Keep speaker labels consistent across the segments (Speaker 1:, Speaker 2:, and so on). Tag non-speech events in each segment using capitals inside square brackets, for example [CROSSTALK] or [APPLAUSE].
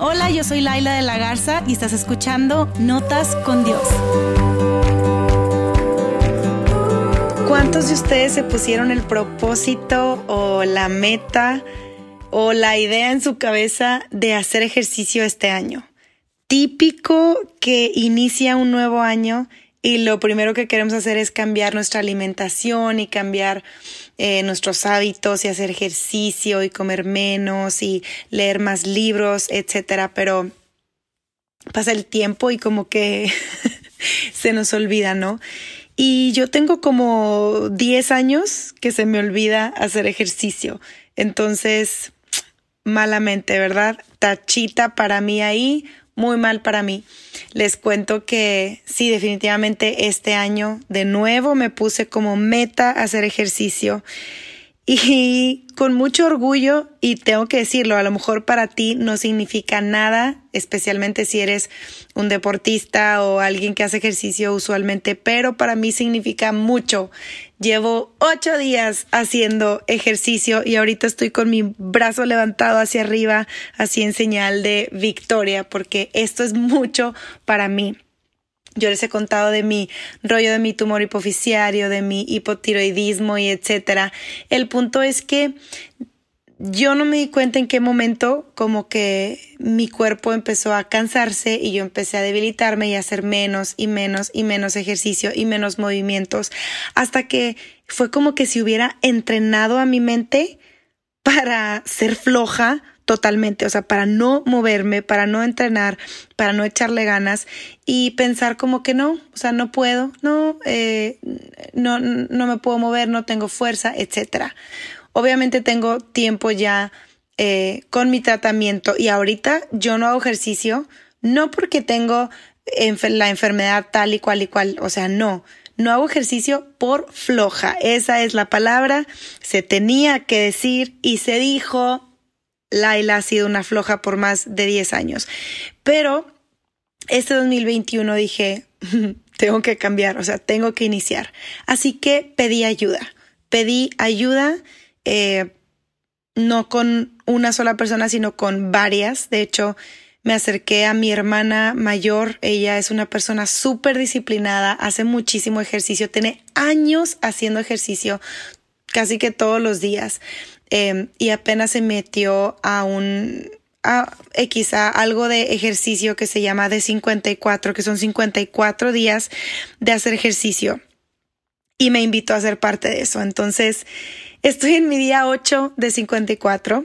Speaker 1: Hola, yo soy Laila de la Garza y estás escuchando Notas con Dios. ¿Cuántos de ustedes se pusieron el propósito o la meta o la idea en su cabeza de hacer ejercicio este año? Típico que inicia un nuevo año y lo primero que queremos hacer es cambiar nuestra alimentación y cambiar eh, nuestros hábitos y hacer ejercicio y comer menos y leer más libros, etcétera. Pero pasa el tiempo y como que [LAUGHS] se nos olvida, ¿no? Y yo tengo como 10 años que se me olvida hacer ejercicio. Entonces, malamente, ¿verdad? Tachita para mí ahí, muy mal para mí. Les cuento que sí, definitivamente este año de nuevo me puse como meta hacer ejercicio y con mucho orgullo, y tengo que decirlo, a lo mejor para ti no significa nada, especialmente si eres un deportista o alguien que hace ejercicio usualmente, pero para mí significa mucho. Llevo ocho días haciendo ejercicio y ahorita estoy con mi brazo levantado hacia arriba, así en señal de victoria, porque esto es mucho para mí. Yo les he contado de mi rollo de mi tumor hipoficiario, de mi hipotiroidismo y etcétera. El punto es que yo no me di cuenta en qué momento como que mi cuerpo empezó a cansarse y yo empecé a debilitarme y a hacer menos y menos y menos ejercicio y menos movimientos hasta que fue como que si hubiera entrenado a mi mente para ser floja totalmente, o sea, para no moverme, para no entrenar, para no echarle ganas y pensar como que no, o sea, no puedo, no, eh, no, no me puedo mover, no tengo fuerza, etcétera. Obviamente tengo tiempo ya eh, con mi tratamiento y ahorita yo no hago ejercicio, no porque tengo la enfermedad tal y cual y cual, o sea, no, no hago ejercicio por floja. Esa es la palabra. Se tenía que decir y se dijo Laila ha sido una floja por más de 10 años. Pero este 2021 dije, [LAUGHS] tengo que cambiar, o sea, tengo que iniciar. Así que pedí ayuda. Pedí ayuda, eh, no con una sola persona, sino con varias. De hecho, me acerqué a mi hermana mayor. Ella es una persona súper disciplinada, hace muchísimo ejercicio, tiene años haciendo ejercicio casi que todos los días. Em, y apenas se metió a un a X, a algo de ejercicio que se llama de 54, que son 54 días de hacer ejercicio. Y me invitó a ser parte de eso. Entonces, estoy en mi día 8 de 54,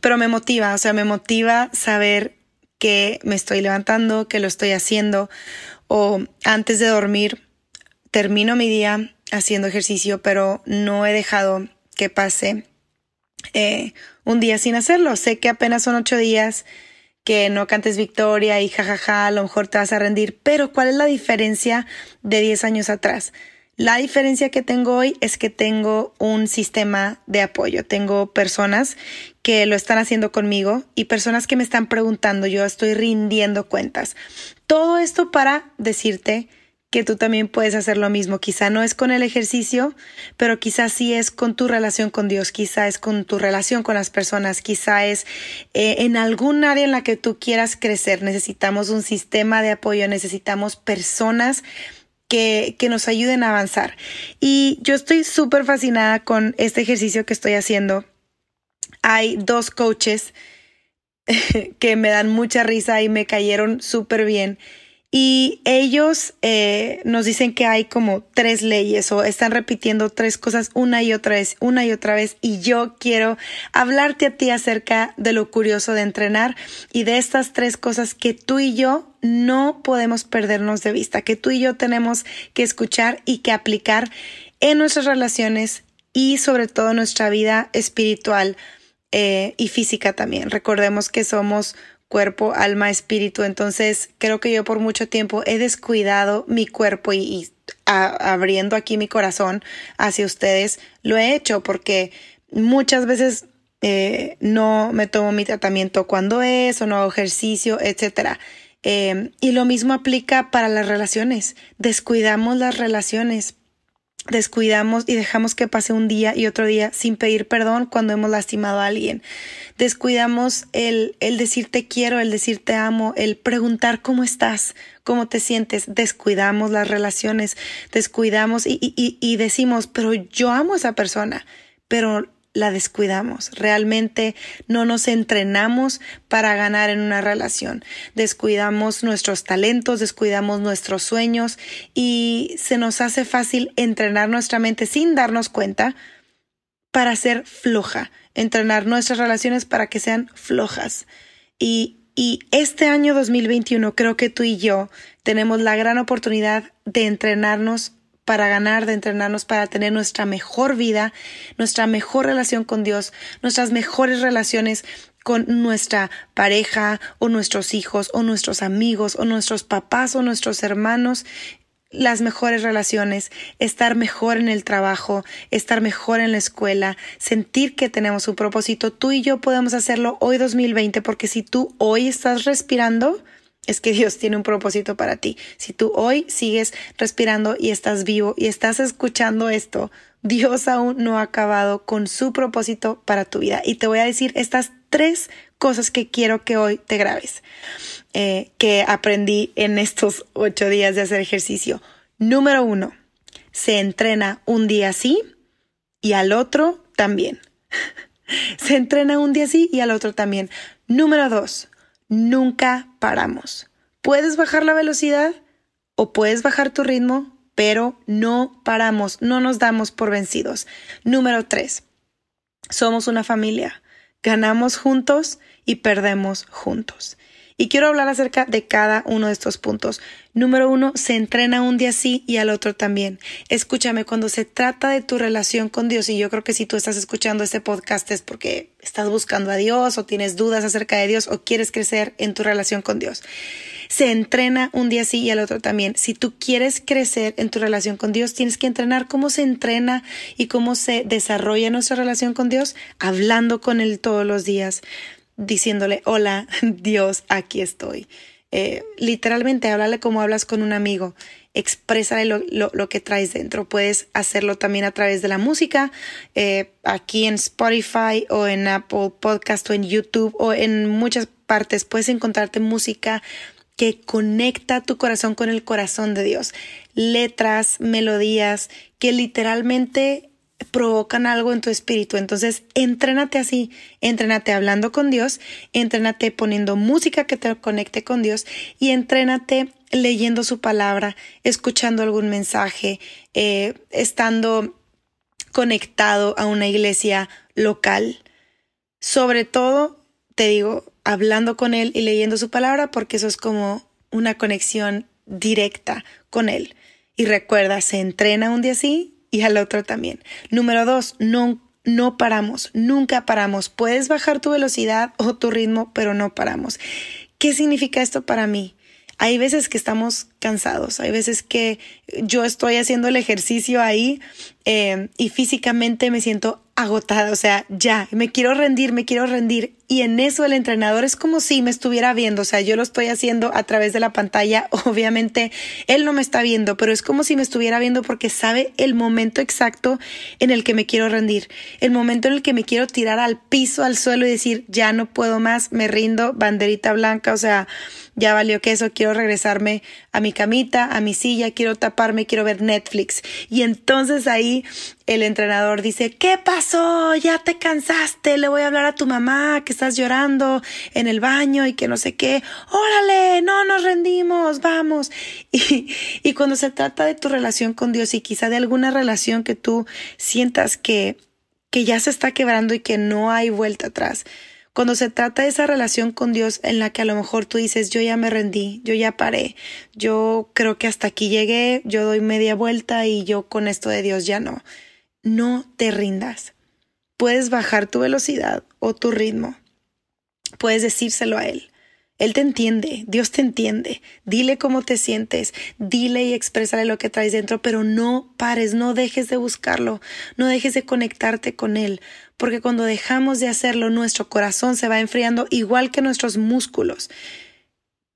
Speaker 1: pero me motiva, o sea, me motiva saber que me estoy levantando, que lo estoy haciendo, o antes de dormir, termino mi día haciendo ejercicio, pero no he dejado que pase eh, un día sin hacerlo. Sé que apenas son ocho días, que no cantes victoria y jajaja, a lo mejor te vas a rendir, pero ¿cuál es la diferencia de diez años atrás? La diferencia que tengo hoy es que tengo un sistema de apoyo. Tengo personas que lo están haciendo conmigo y personas que me están preguntando. Yo estoy rindiendo cuentas. Todo esto para decirte que tú también puedes hacer lo mismo. Quizá no es con el ejercicio, pero quizá sí es con tu relación con Dios, quizá es con tu relación con las personas, quizá es eh, en algún área en la que tú quieras crecer. Necesitamos un sistema de apoyo, necesitamos personas que, que, nos ayuden a avanzar. Y yo estoy súper fascinada con este ejercicio que estoy haciendo. Hay dos coaches [LAUGHS] que me dan mucha risa y me cayeron súper bien. Y ellos eh, nos dicen que hay como tres leyes o están repitiendo tres cosas una y otra vez, una y otra vez. Y yo quiero hablarte a ti acerca de lo curioso de entrenar y de estas tres cosas que tú y yo no podemos perdernos de vista, que tú y yo tenemos que escuchar y que aplicar en nuestras relaciones y sobre todo en nuestra vida espiritual eh, y física también. Recordemos que somos cuerpo, alma, espíritu. Entonces, creo que yo por mucho tiempo he descuidado mi cuerpo y, abriendo aquí mi corazón hacia ustedes, lo he hecho porque muchas veces eh, no me tomo mi tratamiento cuando es o no hago ejercicio, etcétera. Em, y lo mismo aplica para las relaciones. Descuidamos las relaciones. Descuidamos y dejamos que pase un día y otro día sin pedir perdón cuando hemos lastimado a alguien. Descuidamos el, el decir te quiero, el decir te amo, el preguntar cómo estás, cómo te sientes. Descuidamos las relaciones, descuidamos y, y, y decimos, pero yo amo a esa persona, pero la descuidamos. Realmente no nos entrenamos para ganar en una relación. Descuidamos nuestros talentos, descuidamos nuestros sueños y se nos hace fácil entrenar nuestra mente sin darnos cuenta para ser floja, entrenar nuestras relaciones para que sean flojas. Y, y este año 2021 creo que tú y yo tenemos la gran oportunidad de entrenarnos para ganar, de entrenarnos para tener nuestra mejor vida, nuestra mejor relación con Dios, nuestras mejores relaciones con nuestra pareja o nuestros hijos o nuestros amigos o nuestros papás o nuestros hermanos las mejores relaciones, estar mejor en el trabajo, estar mejor en la escuela, sentir que tenemos un propósito. Tú y yo podemos hacerlo hoy 2020 porque si tú hoy estás respirando, es que Dios tiene un propósito para ti. Si tú hoy sigues respirando y estás vivo y estás escuchando esto, Dios aún no ha acabado con su propósito para tu vida. Y te voy a decir estas tres cosas que quiero que hoy te grabes, eh, que aprendí en estos ocho días de hacer ejercicio. Número uno, se entrena un día sí y al otro también. [LAUGHS] se entrena un día sí y al otro también. Número dos, nunca paramos. Puedes bajar la velocidad o puedes bajar tu ritmo, pero no paramos, no nos damos por vencidos. Número tres, somos una familia. Ganamos juntos y perdemos juntos. Y quiero hablar acerca de cada uno de estos puntos. Número uno, se entrena un día sí y al otro también. Escúchame, cuando se trata de tu relación con Dios, y yo creo que si tú estás escuchando este podcast es porque estás buscando a Dios o tienes dudas acerca de Dios o quieres crecer en tu relación con Dios. Se entrena un día sí y al otro también. Si tú quieres crecer en tu relación con Dios, tienes que entrenar cómo se entrena y cómo se desarrolla nuestra relación con Dios, hablando con Él todos los días diciéndole, hola, [LAUGHS] Dios, aquí estoy. Eh, literalmente, háblale como hablas con un amigo. Exprésale lo, lo, que traes dentro. Puedes hacerlo también a través de la música, eh, aquí en Spotify o en Apple Podcast o en YouTube o en muchas partes. Puedes encontrarte música que conecta tu corazón con el corazón de Dios. Letras, melodías que literalmente provocan algo en tu espíritu. Entonces, entrénate así, entrénate hablando con Dios, entrénate poniendo música que te conecte con Dios y entrénate leyendo su palabra, escuchando algún mensaje, eh, estando conectado a una iglesia local. Sobre todo, te digo, hablando con Él y leyendo su palabra, porque eso es como una conexión directa con Él. Y recuerda, se entrena un día así y al otro también. Número dos, no, no paramos, nunca paramos. Puedes bajar tu velocidad o tu ritmo, pero no paramos. ¿Qué significa esto para mí? Hay veces que estamos cansados, hay veces que yo estoy haciendo el ejercicio ahí eh, y físicamente me siento agotada, o sea, ya, me quiero rendir, me quiero rendir. Y en eso el entrenador es como si me estuviera viendo, o sea, yo lo estoy haciendo a través de la pantalla, [LAUGHS] obviamente él no me está viendo, pero es como si me estuviera viendo porque sabe el momento exacto en el que me quiero rendir, el momento en el que me quiero tirar al piso, al suelo y decir, ya no puedo más, me rindo, banderita blanca, o sea, ya valió que eso, quiero regresarme a mi camita, a mi silla, quiero taparme, quiero ver Netflix. Y entonces ahí el entrenador dice, ¿qué pasó? Ya te cansaste, le voy a hablar a tu mamá que estás llorando en el baño y que no sé qué. Órale, no nos rendimos, vamos. [LAUGHS] Y, y cuando se trata de tu relación con Dios y quizá de alguna relación que tú sientas que, que ya se está quebrando y que no hay vuelta atrás, cuando se trata de esa relación con Dios en la que a lo mejor tú dices, yo ya me rendí, yo ya paré, yo creo que hasta aquí llegué, yo doy media vuelta y yo con esto de Dios ya no. No te rindas. Puedes bajar tu velocidad o tu ritmo. Puedes decírselo a Él. Él te entiende, Dios te entiende. Dile cómo te sientes, dile y exprésale lo que traes dentro, pero no pares, no dejes de buscarlo, no dejes de conectarte con Él, porque cuando dejamos de hacerlo, nuestro corazón se va enfriando igual que nuestros músculos.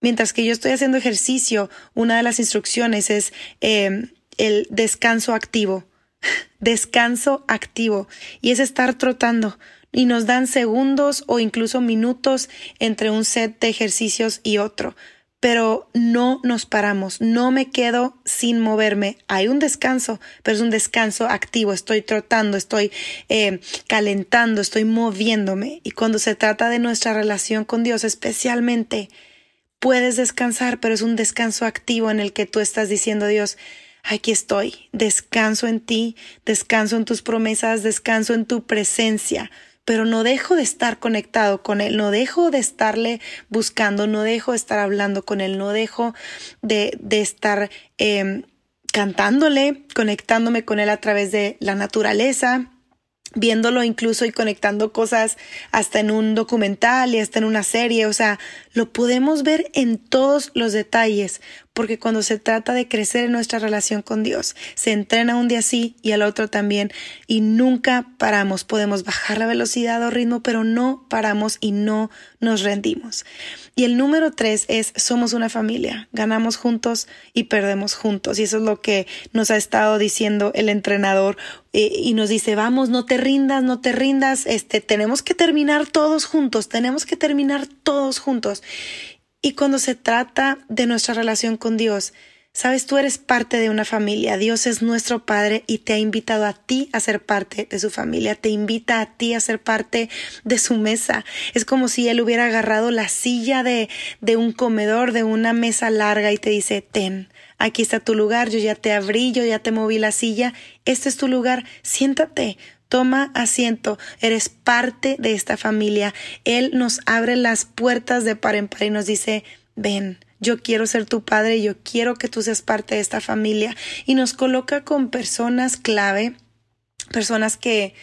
Speaker 1: Mientras que yo estoy haciendo ejercicio, una de las instrucciones es eh, el descanso activo. [LAUGHS] descanso activo y es estar trotando y nos dan segundos o incluso minutos entre un set de ejercicios y otro pero no nos paramos, no me quedo sin moverme. Hay un descanso, pero es un descanso activo, estoy trotando, estoy eh, calentando, estoy moviéndome. Y cuando se trata de nuestra relación con Dios, especialmente, puedes descansar, pero es un descanso activo en el que tú estás diciendo, Dios, aquí estoy, descanso en ti, descanso en tus promesas, descanso en tu presencia pero no dejo de estar conectado con Él, no dejo de estarle buscando, no dejo de estar hablando con Él, no dejo de, de estar eh, cantándole, conectándome con Él a través de la naturaleza, viéndolo incluso y conectando cosas hasta en un documental y hasta en una serie, o sea, lo podemos ver en todos los detalles, porque cuando se trata de crecer en nuestra relación con Dios, se entrena un día sí y al otro también, y nunca paramos, podemos bajar la velocidad o ritmo, pero no paramos y no nos rendimos. Y el número tres es somos una familia, ganamos juntos y perdemos juntos, y eso es lo que nos ha estado diciendo el entrenador eh, y nos dice, vamos, no te rindas, no te rindas, este, tenemos que terminar todos juntos, tenemos que terminar todos juntos. Y cuando se trata de nuestra relación con Dios, sabes, tú eres parte de una familia, Dios es nuestro Padre y te ha invitado a ti a ser parte de su familia, te invita a ti a ser parte de su mesa. Es como si Él hubiera agarrado la silla de, de un comedor, de una mesa larga y te dice, ten, aquí está tu lugar, yo ya te abrí, yo ya te moví la silla, este es tu lugar, siéntate, toma asiento, eres parte de esta familia. Él nos abre las puertas de par en par y nos dice, ven, yo quiero ser tu padre, yo quiero que tú seas parte de esta familia y nos coloca con personas clave, personas que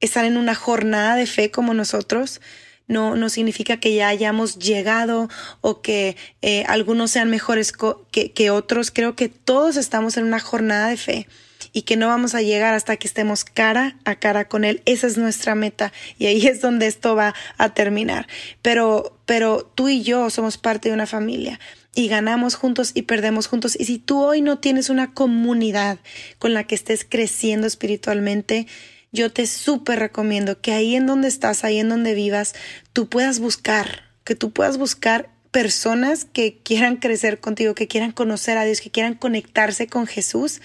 Speaker 1: están en una jornada de fe como nosotros, no, no significa que ya hayamos llegado o que eh, algunos sean mejores que, que otros. Creo que todos estamos en una jornada de fe y que no vamos a llegar hasta que estemos cara a cara con Él. Esa es nuestra meta y ahí [LAUGHS] es donde esto va a terminar. Pero, pero tú y yo somos parte de una familia y ganamos juntos y perdemos juntos. Y si tú hoy no tienes una comunidad con la que estés creciendo espiritualmente, yo te súper recomiendo que ahí en donde estás, ahí en donde vivas, tú puedas buscar, que tú puedas buscar personas que quieran crecer contigo, que quieran conocer a Dios, que quieran conectarse con Jesús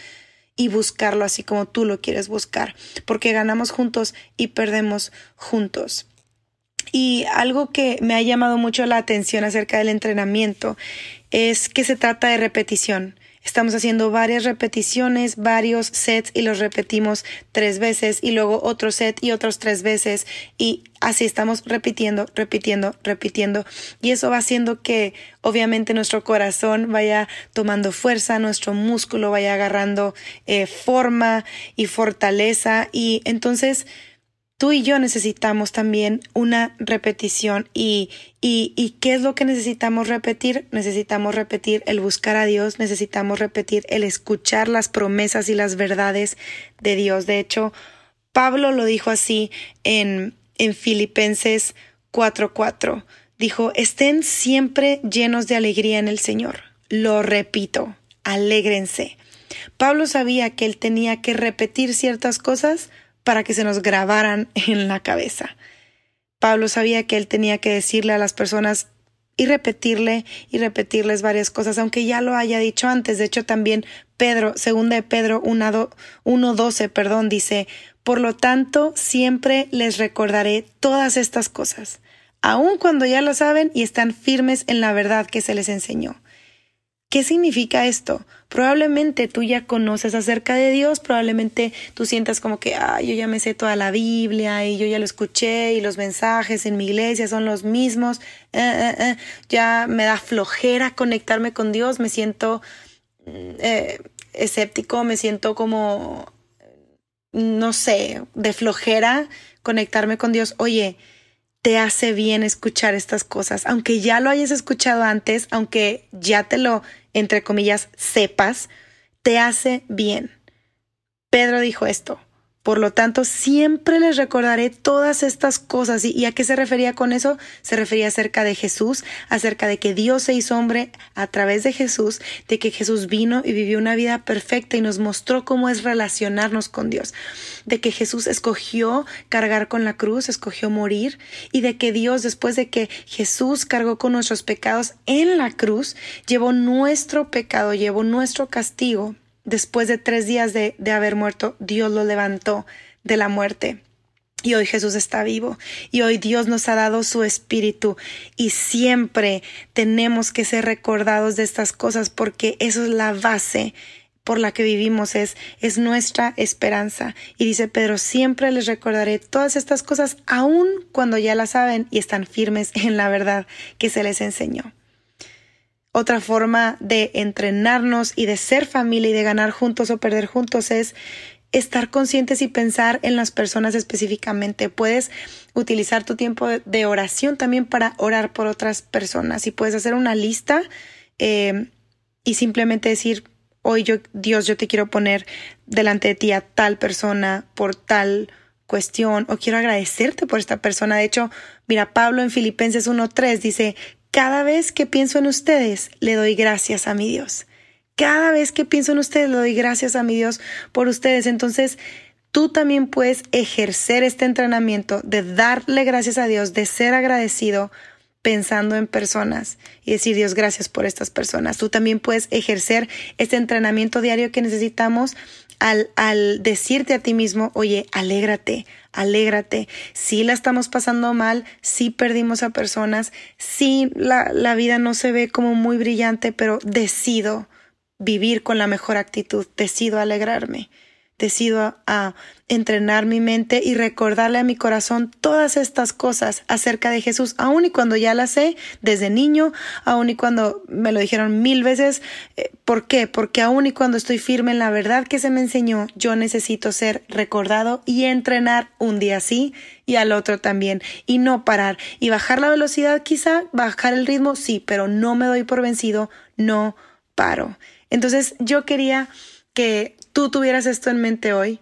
Speaker 1: y buscarlo así como tú lo quieres buscar, porque ganamos juntos y perdemos juntos. Y algo que me ha llamado mucho la atención acerca del entrenamiento es que se trata de repetición. Estamos haciendo varias repeticiones, varios sets y los repetimos tres veces y luego otro set y otros tres veces y así estamos repitiendo, repitiendo, repitiendo. Y eso va haciendo que obviamente nuestro corazón vaya tomando fuerza, nuestro músculo vaya agarrando eh, forma y fortaleza y entonces tú y yo necesitamos también una repetición y, y, y, qué es lo que necesitamos repetir? Necesitamos repetir el buscar a Dios, necesitamos repetir el escuchar las promesas y las verdades de Dios. De hecho, Pablo lo dijo así en, en Filipenses 4:4. Dijo, estén siempre llenos de alegría en el Señor. Lo repito, alégrense. Pablo sabía que él tenía que repetir ciertas cosas para que se nos grabaran [LAUGHS] en la cabeza. Pablo sabía que él tenía que decirle a las personas y repetirle y repetirles varias cosas, aunque ya lo haya dicho antes. De hecho, también Pedro, segunda de Pedro 1.12, perdón, dice, por lo tanto, siempre les recordaré todas estas cosas, aun cuando ya lo saben y están firmes en la verdad que se les enseñó. ¿Qué significa esto? Probablemente tú ya conoces acerca de Dios, probablemente tú sientas como que, ah, yo ya me sé toda la Biblia y yo ya lo escuché y los mensajes en mi iglesia son los mismos, eh, eh, eh, ya me da flojera conectarme con Dios, me siento mm, escéptico, me siento como, no sé, de flojera conectarme con Dios. Oye, te hace bien escuchar estas cosas, aunque ya lo hayas escuchado antes, aunque ya te lo, entre comillas, sepas, te hace bien. Pedro dijo esto, Por lo tanto, siempre les recordaré todas estas cosas. ¿Y, a qué se refería con eso? Se refería acerca de Jesús, acerca de que Dios se hizo hombre a través de Jesús, de que Jesús vino y vivió una vida perfecta y nos mostró cómo es relacionarnos con Dios, de que Jesús escogió cargar con la cruz, escogió morir, y de que Dios, después de que Jesús cargó con nuestros pecados en la cruz, llevó nuestro pecado, llevó nuestro castigo después de tres días de, haber muerto, Dios lo levantó de la muerte. Y hoy Jesús está vivo y hoy Dios nos ha dado su espíritu y siempre tenemos que ser recordados de estas cosas porque eso es la base por la que vivimos, es, es nuestra esperanza. Y dice Pedro, siempre les recordaré todas estas cosas aun cuando ya las saben y están firmes en la verdad que se les enseñó. Otra forma de entrenarnos y de ser familia y de ganar juntos o perder juntos es estar conscientes y pensar en las personas específicamente. Puedes utilizar tu tiempo de oración también para orar por otras personas y puedes hacer una lista eh, y simplemente decir, hoy yo, Dios, yo te quiero poner delante de ti a tal persona por tal cuestión o quiero agradecerte por esta persona. De hecho, mira, Pablo en Filipenses 1.3 dice, cada vez que pienso en ustedes, le doy gracias a mi Dios. Cada vez que pienso en ustedes, le doy gracias a mi Dios por ustedes. Entonces, tú también puedes ejercer este entrenamiento de darle gracias a Dios, de ser agradecido pensando en personas y decir Dios gracias por estas personas. Tú también puedes ejercer este entrenamiento diario que necesitamos al, al decirte a ti mismo, oye, alégrate, alégrate. Si la estamos pasando mal, si perdimos a personas, si la, la vida no se ve como muy brillante, pero decido vivir con la mejor actitud, decido alegrarme decido a, entrenar mi mente y recordarle a mi corazón todas estas cosas acerca de Jesús, aun y cuando ya las sé desde niño, aun y cuando me lo dijeron mil veces. Eh, ¿Por qué? Porque aun y cuando estoy firme en la verdad que se me enseñó, yo necesito ser recordado y entrenar un día sí y al otro también y no parar y bajar la velocidad quizá, bajar el ritmo, sí, pero no me doy por vencido, no paro. Entonces yo quería que tú tuvieras esto en mente hoy.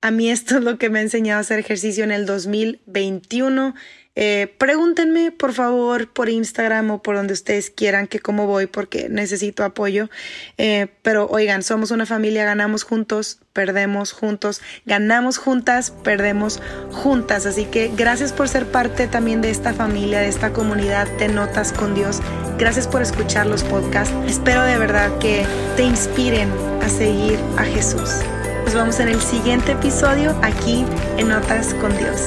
Speaker 1: A mí esto es lo que me ha enseñado a hacer ejercicio en el 2021. Eh, pregúntenme por favor por Instagram o por donde ustedes quieran que cómo voy porque necesito apoyo. Eh, pero oigan, somos una familia, ganamos juntos, perdemos juntos, ganamos juntas, perdemos juntas. Así que gracias por ser parte también de esta familia, de esta comunidad de Notas con Dios. Gracias por escuchar los podcasts. Espero de verdad que te inspiren a seguir a Jesús. Nos vemos en el siguiente episodio aquí en Notas con Dios.